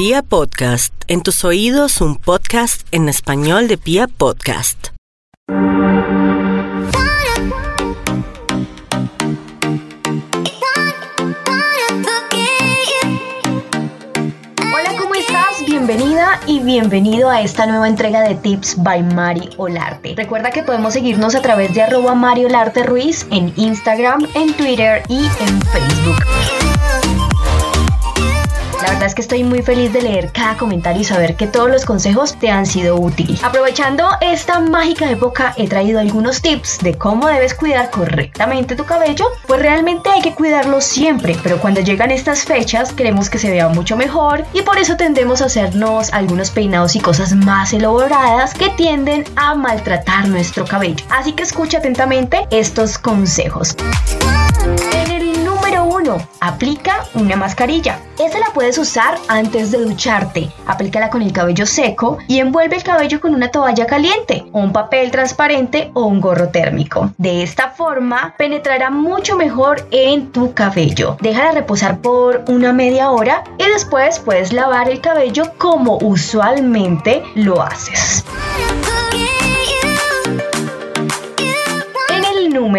Pia Podcast, en tus oídos un podcast en español de Pia Podcast. Hola, ¿cómo estás? Bienvenida y bienvenido a esta nueva entrega de Tips by Mari Olarte. Recuerda que podemos seguirnos a través de arroba Mari Olarte Ruiz en Instagram, en Twitter y en Facebook. La verdad es que estoy muy feliz de leer cada comentario y saber que todos los consejos te han sido útiles. Aprovechando esta mágica época, he traído algunos tips de cómo debes cuidar correctamente tu cabello, pues realmente hay que cuidarlo siempre, pero cuando llegan estas fechas queremos que se vea mucho mejor y por eso tendemos a hacernos algunos peinados y cosas más elaboradas que tienden a maltratar nuestro cabello. Así que escucha atentamente estos consejos. 1, aplica una mascarilla. Esta la puedes usar antes de ducharte. Aplícala con el cabello seco y envuelve el cabello con una toalla caliente, un papel transparente o un gorro térmico. De esta forma penetrará mucho mejor en tu cabello. Déjala reposar por una media hora y después puedes lavar el cabello como usualmente lo haces.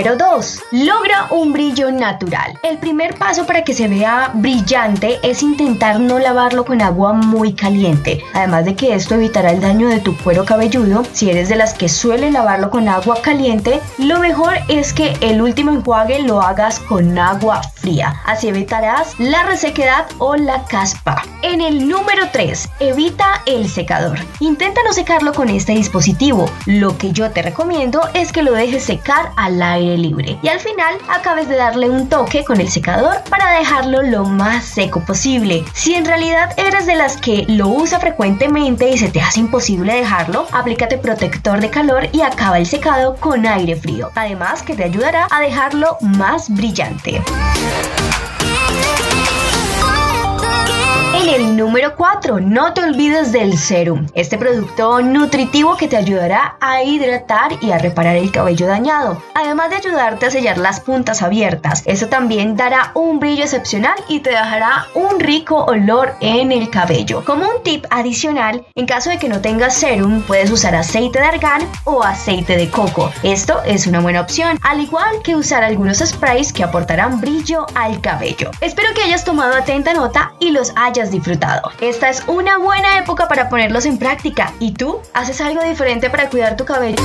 Número 2. Logra un brillo natural. El primer paso para que se vea brillante es intentar no lavarlo con agua muy caliente. Además de que esto evitará el daño de tu cuero cabelludo. Si eres de las que suele lavarlo con agua caliente, lo mejor es que el último enjuague lo hagas con agua fría. Así evitarás la resequedad o la caspa. En el número 3. Evita el secador. Intenta no secarlo con este dispositivo. Lo que yo te recomiendo es que lo dejes secar al aire libre y al final acabes de darle un toque con el secador para dejarlo lo más seco posible. Si en realidad eres de las que lo usa frecuentemente y se te hace imposible dejarlo, aplícate protector de calor y acaba el secado con aire frío. Además que te ayudará a dejarlo más brillante. Número 4, no te olvides del serum, este producto nutritivo que te ayudará a hidratar y a reparar el cabello dañado, además de ayudarte a sellar las puntas abiertas. Eso también dará un brillo excepcional y te dejará un rico olor en el cabello. Como un tip adicional, en caso de que no tengas serum, puedes usar aceite de argán o aceite de coco. Esto es una buena opción, al igual que usar algunos sprays que aportarán brillo al cabello. Espero que hayas tomado atenta nota y los hayas Esta es una buena época para ponerlos en práctica. ¿Y tú? ¿Haces algo diferente para cuidar tu cabello?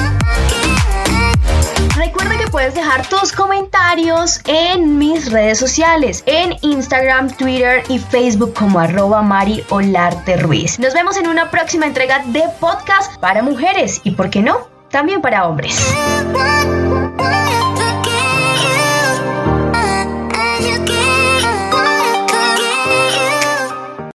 Recuerda que puedes dejar tus comentarios en mis redes sociales, en Instagram, Twitter y Facebook como arroba Mari Olarte Ruiz. Nos vemos en una próxima entrega de podcast para mujeres y, ¿por qué no? También para hombres.